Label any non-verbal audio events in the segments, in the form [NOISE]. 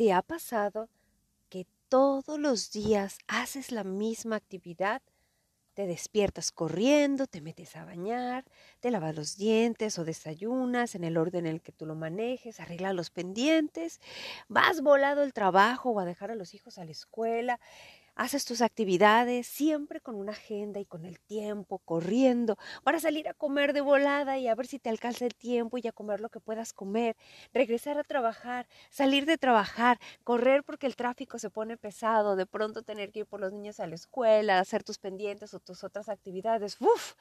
¿Te ha pasado que todos los días haces la misma actividad? Te despiertas corriendo, te metes a bañar, te lavas los dientes o desayunas en el orden en el que tú lo manejes, arreglas los pendientes, vas volado al trabajo o a dejar a los hijos a la escuela haces tus actividades siempre con una agenda y con el tiempo, corriendo, para salir a comer de volada y a ver si te alcanza el tiempo y a comer lo que puedas comer, regresar a trabajar, salir de trabajar, correr porque el tráfico se pone pesado, de pronto tener que ir por los niños a la escuela, hacer tus pendientes o tus otras actividades. Uf,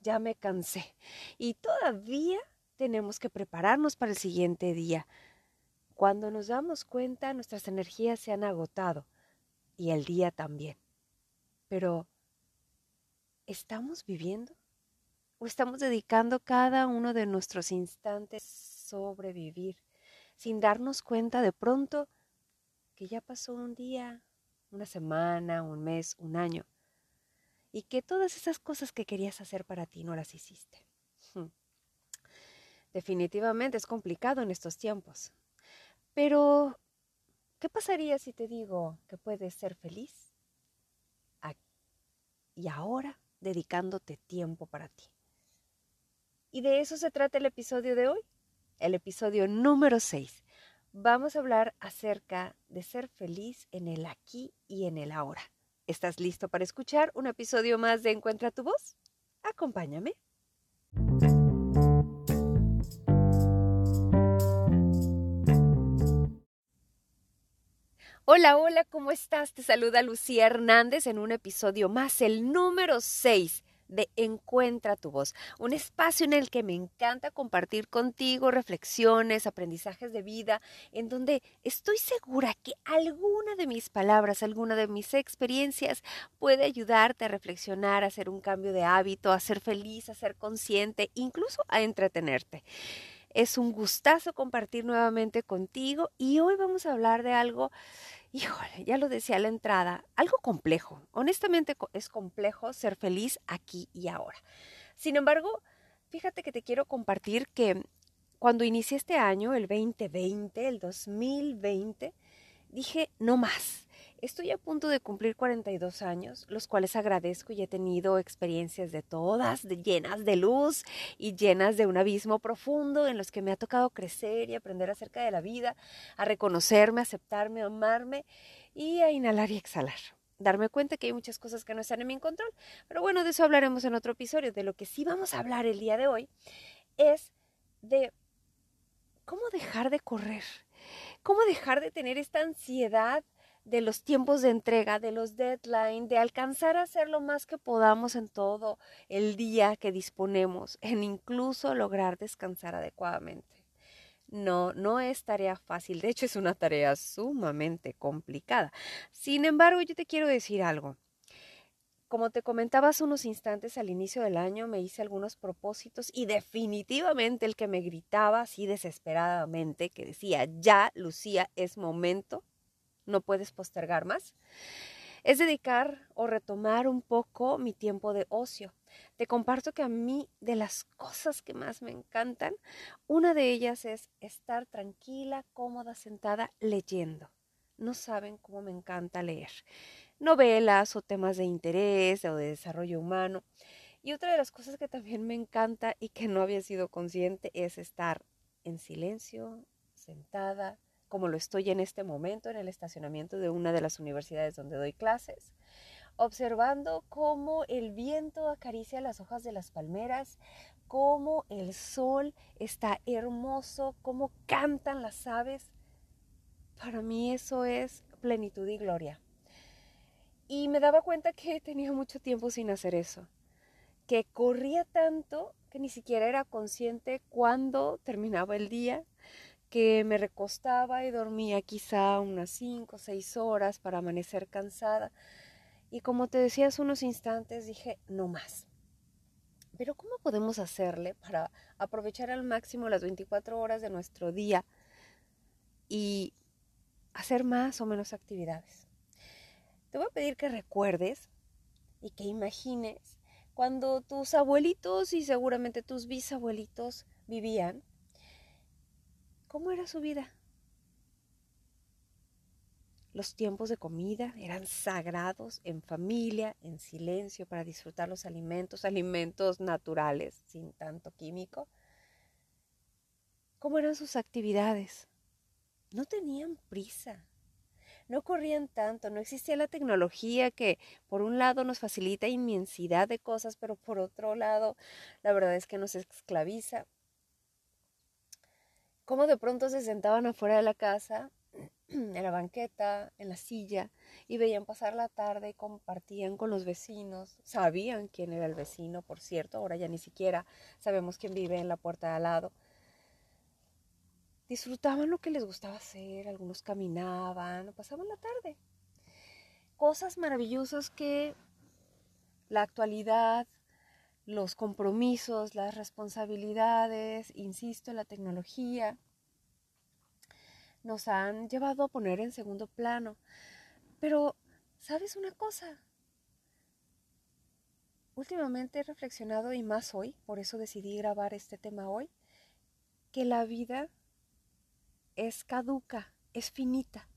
ya me cansé. Y todavía tenemos que prepararnos para el siguiente día. Cuando nos damos cuenta, nuestras energías se han agotado y el día también. Pero, ¿estamos viviendo? ¿O estamos dedicando cada uno de nuestros instantes a sobrevivir sin darnos cuenta de pronto que ya pasó un día, una semana, un mes, un año? Y que todas esas cosas que querías hacer para ti no las hiciste. Hmm. Definitivamente es complicado en estos tiempos. Pero ¿Qué pasaría si te digo que puedes ser feliz y ahora dedicándote tiempo para ti? Y de eso se trata el episodio de hoy, el episodio número 6. Vamos a hablar acerca de ser feliz en el aquí y en el ahora. ¿Estás listo para escuchar un episodio más de Encuentra tu voz? Acompáñame. Hola, hola, ¿cómo estás? Te saluda Lucía Hernández en un episodio más, el número 6 de Encuentra tu voz, un espacio en el que me encanta compartir contigo reflexiones, aprendizajes de vida, en donde estoy segura que alguna de mis palabras, alguna de mis experiencias puede ayudarte a reflexionar, a hacer un cambio de hábito, a ser feliz, a ser consciente, incluso a entretenerte. Es un gustazo compartir nuevamente contigo y hoy vamos a hablar de algo híjole, ya lo decía a la entrada, algo complejo. Honestamente es complejo ser feliz aquí y ahora. Sin embargo, fíjate que te quiero compartir que cuando inicié este año, el 2020, el 2020, dije, no más. Estoy a punto de cumplir 42 años, los cuales agradezco y he tenido experiencias de todas, llenas de luz y llenas de un abismo profundo en los que me ha tocado crecer y aprender acerca de la vida, a reconocerme, aceptarme, amarme y a inhalar y exhalar. Darme cuenta que hay muchas cosas que no están en mi control. Pero bueno, de eso hablaremos en otro episodio. De lo que sí vamos a hablar el día de hoy es de cómo dejar de correr, cómo dejar de tener esta ansiedad de los tiempos de entrega, de los deadlines, de alcanzar a hacer lo más que podamos en todo el día que disponemos, en incluso lograr descansar adecuadamente. No, no es tarea fácil, de hecho es una tarea sumamente complicada. Sin embargo, yo te quiero decir algo. Como te comentaba hace unos instantes al inicio del año, me hice algunos propósitos y definitivamente el que me gritaba así desesperadamente, que decía, ya, Lucía, es momento no puedes postergar más, es dedicar o retomar un poco mi tiempo de ocio. Te comparto que a mí de las cosas que más me encantan, una de ellas es estar tranquila, cómoda, sentada, leyendo. No saben cómo me encanta leer. Novelas o temas de interés o de desarrollo humano. Y otra de las cosas que también me encanta y que no había sido consciente es estar en silencio, sentada, como lo estoy en este momento en el estacionamiento de una de las universidades donde doy clases, observando cómo el viento acaricia las hojas de las palmeras, cómo el sol está hermoso, cómo cantan las aves. Para mí eso es plenitud y gloria. Y me daba cuenta que tenía mucho tiempo sin hacer eso, que corría tanto que ni siquiera era consciente cuándo terminaba el día, que me recostaba y dormía quizá unas cinco o seis horas para amanecer cansada. Y como te decía hace unos instantes, dije, no más. Pero ¿cómo podemos hacerle para aprovechar al máximo las 24 horas de nuestro día y hacer más o menos actividades? Te voy a pedir que recuerdes y que imagines cuando tus abuelitos y seguramente tus bisabuelitos vivían ¿Cómo era su vida? Los tiempos de comida eran sagrados en familia, en silencio, para disfrutar los alimentos, alimentos naturales, sin tanto químico. ¿Cómo eran sus actividades? No tenían prisa, no corrían tanto, no existía la tecnología que por un lado nos facilita inmensidad de cosas, pero por otro lado la verdad es que nos esclaviza. Cómo de pronto se sentaban afuera de la casa [CLEARS THROAT] en la banqueta, en la silla, y veían pasar la tarde y compartían con los vecinos. Sabían quién era el vecino, por cierto, ahora ya ni siquiera sabemos quién vive en la puerta de al lado. Disfrutaban lo que les gustaba hacer, algunos caminaban, pasaban la tarde. Cosas maravillosas que la actualidad, los compromisos, las responsabilidades, insisto, la tecnología, nos han llevado a poner en segundo plano. Pero, ¿sabes una cosa? Últimamente he reflexionado y más hoy, por eso decidí grabar este tema hoy, que la vida es caduca, es finita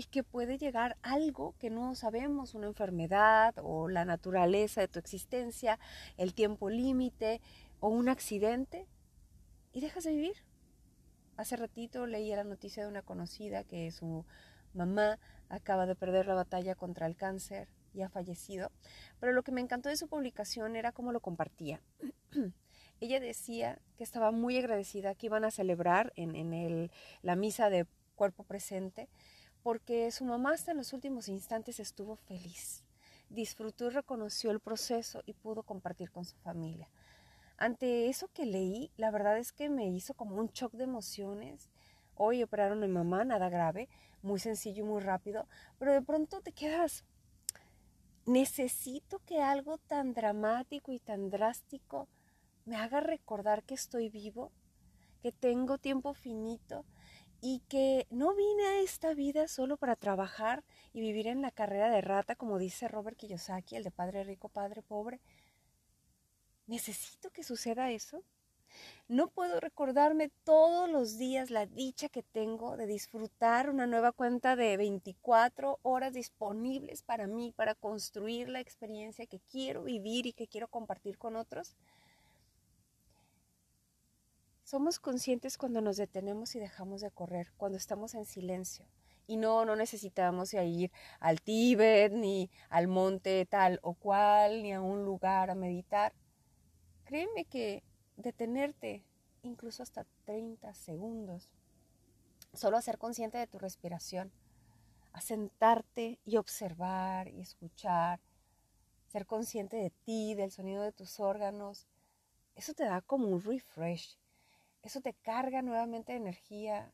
y que puede llegar algo que no sabemos, una enfermedad o la naturaleza de tu existencia, el tiempo límite o un accidente y dejas de vivir. Hace ratito leía la noticia de una conocida que su mamá acaba de perder la batalla contra el cáncer y ha fallecido, pero lo que me encantó de su publicación era cómo lo compartía. [CLEARS THROAT] Ella decía que estaba muy agradecida que iban a celebrar en, en la misa de cuerpo presente, porque su mamá hasta en los últimos instantes estuvo feliz, disfrutó y reconoció el proceso y pudo compartir con su familia. Ante eso que leí, la verdad es que me hizo como un shock de emociones. Hoy operaron a mi mamá, nada grave, muy sencillo y muy rápido, pero de pronto te quedas, necesito que algo tan dramático y tan drástico me haga recordar que estoy vivo, que tengo tiempo finito y que no vine a esta vida solo para trabajar y vivir en la carrera de rata, como dice Robert Kiyosaki, el de padre rico, padre pobre, ¿Necesito que suceda eso? No puedo recordarme todos los días la dicha que tengo de disfrutar una nueva cuenta de 24 horas disponibles para mí, para construir la experiencia que quiero vivir y que quiero compartir con otros. Somos conscientes cuando nos detenemos y dejamos de correr, cuando estamos en silencio. Y no, no necesitamos ir al Tíbet, ni al monte tal o cual, ni a un lugar a meditar. Créeme que detenerte incluso hasta 30 segundos, solo a ser consciente de tu respiración, a sentarte y observar y escuchar, ser consciente de ti, del sonido de tus órganos, eso te da como un refresh, eso te carga nuevamente de energía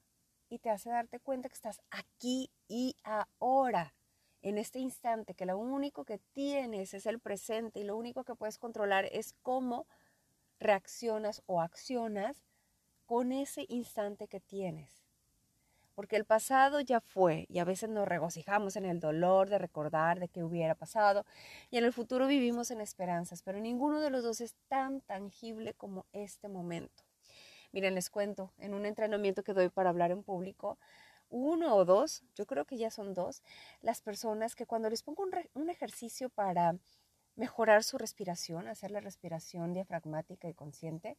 y te hace darte cuenta que estás aquí y ahora, en este instante, que lo único que tienes es el presente y lo único que puedes controlar es cómo reaccionas o accionas con ese instante que tienes. Porque el pasado ya fue y a veces nos regocijamos en el dolor de recordar de qué hubiera pasado y en el futuro vivimos en esperanzas, pero ninguno de los dos es tan tangible como este momento. Miren, les cuento, en un entrenamiento que doy para hablar en público, uno o dos, yo creo que ya son dos, las personas que cuando les pongo un, ejercicio para mejorar su respiración, hacer la respiración diafragmática y consciente,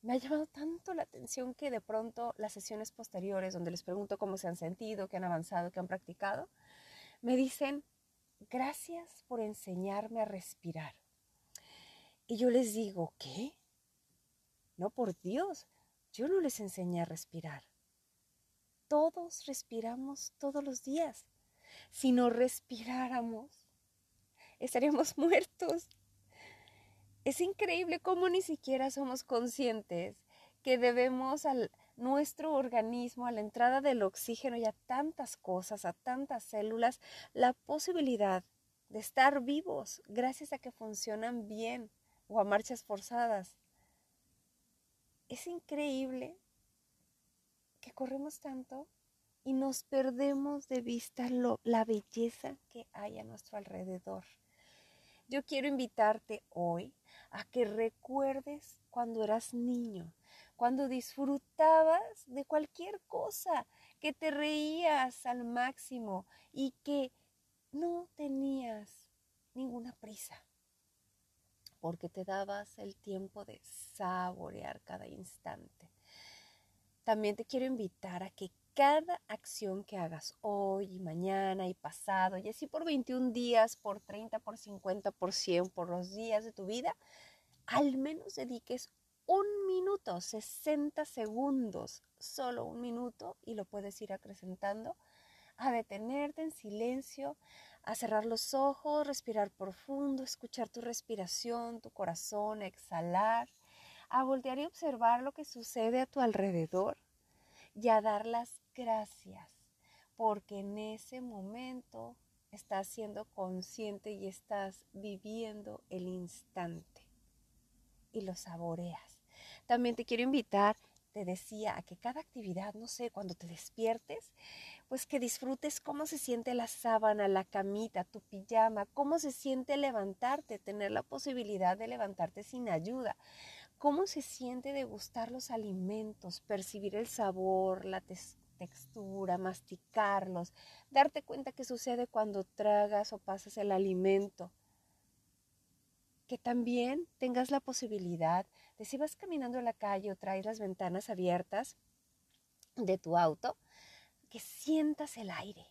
me ha llamado tanto la atención que de pronto las sesiones posteriores, donde les pregunto cómo se han sentido, qué han avanzado, qué han practicado, me dicen, gracias por enseñarme a respirar. Y yo les digo, ¿qué? No, por Dios, yo no les enseñé a respirar. Todos respiramos todos los días. Si no respiráramos, estaríamos [LAUGHS] muertos. Es increíble cómo ni siquiera somos conscientes que debemos a nuestro organismo, a la entrada del oxígeno y a tantas cosas, a tantas células, la posibilidad de estar vivos gracias a que funcionan bien o a marchas forzadas. Es increíble que corremos tanto y nos perdemos de vista la belleza que hay a nuestro alrededor. Yo quiero invitarte hoy a que recuerdes cuando eras niño, cuando disfrutabas de cualquier cosa, que te reías al máximo y que no tenías ninguna prisa, porque te dabas el tiempo de saborear cada instante. También te quiero invitar a que cada acción que hagas hoy y mañana y pasado, y así por 21 días, por 30, por 50, por 100, por los días de tu vida, al menos dediques un minuto, 60 segundos, solo un minuto, y lo puedes ir acrecentando, a detenerte en silencio, a cerrar los ojos, respirar profundo, escuchar tu respiración, tu corazón, exhalar, a voltear y observar lo que sucede a tu alrededor y a dar las gracias, porque en ese momento estás siendo consciente y estás viviendo el instante y lo saboreas. También te quiero invitar, te decía, a que cada actividad, no sé, cuando te despiertes, pues que disfrutes cómo se siente la sábana, la camita, tu pijama, cómo se siente levantarte, tener la posibilidad de levantarte sin ayuda, cómo se siente degustar los alimentos, percibir el sabor, la textura, masticarlos, darte cuenta qué sucede cuando tragas o pasas el alimento. Que también tengas la posibilidad de si vas caminando en la calle o traes las ventanas abiertas de tu auto, que sientas el aire,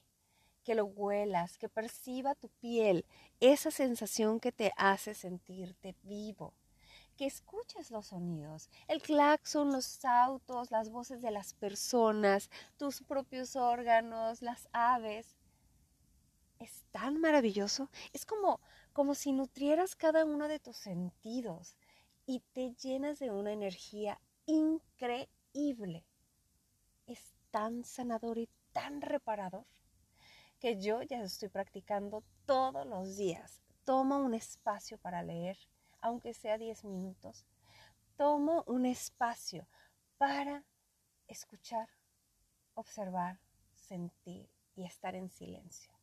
que lo huelas, que perciba tu piel esa sensación que te hace sentirte vivo que escuches los sonidos, el claxon, los autos, las voces de las personas, tus propios órganos, las aves. Es tan maravilloso, es como como si nutrieras cada uno de tus sentidos y te llenas de una energía increíble. Es tan sanador y tan reparador que yo ya estoy practicando todos los días. Toma un espacio para leer, aunque sea 10 minutos, tomo un espacio para escuchar, observar, sentir y estar en silencio.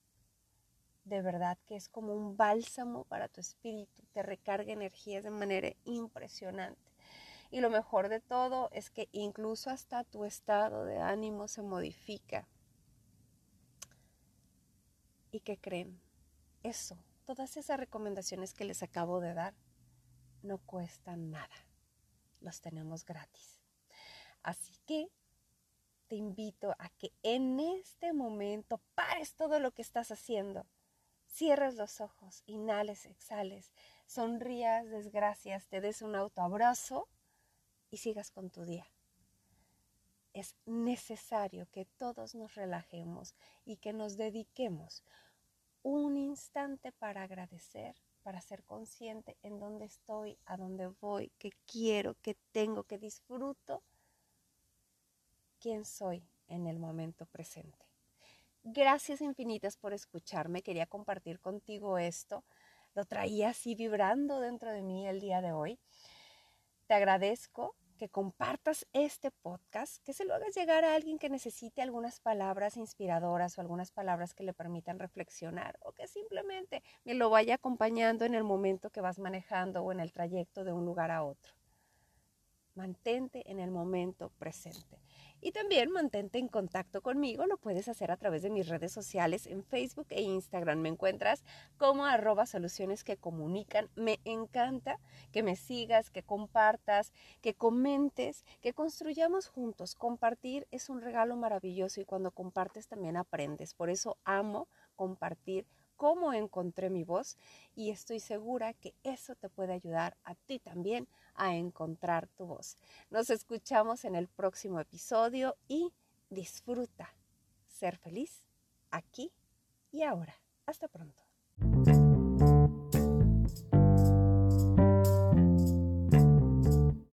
De verdad que es como un bálsamo para tu espíritu, te recarga energías de manera impresionante. Y lo mejor de todo es que incluso hasta tu estado de ánimo se modifica. ¿Y qué creen? Eso, todas esas recomendaciones que les acabo de dar, no cuestan nada. Los tenemos gratis. Así que te invito a que en este momento pares todo lo que estás haciendo. Cierres los ojos, inhales, exhales, sonrías, desgracias, te des un autoabrazo y sigas con tu día. Es necesario que todos nos relajemos y que nos dediquemos un instante para agradecer para ser consciente en dónde estoy, a dónde voy, qué quiero, qué tengo, qué disfruto, quién soy en el momento presente. Gracias infinitas por escucharme. Quería compartir contigo esto. Lo traía así vibrando dentro de mí el día de hoy. Te agradezco que compartas este podcast, que se lo hagas llegar a alguien que necesite algunas palabras inspiradoras o algunas palabras que le permitan reflexionar o que simplemente me lo vaya acompañando en el momento que vas manejando o en el trayecto de un lugar a otro. Mantente en el momento presente. Y también mantente en contacto conmigo. Lo puedes hacer a través de mis redes sociales en Facebook e Instagram. Me encuentras como arroba soluciones que comunican. Me encanta que me sigas, que compartas, que comentes, que construyamos juntos. Compartir es un regalo maravilloso y cuando compartes también aprendes. Por eso amo compartir cómo encontré mi voz y estoy segura que eso te puede ayudar a ti también a encontrar tu voz. Nos escuchamos en el próximo episodio y disfruta ser feliz aquí y ahora. Hasta pronto.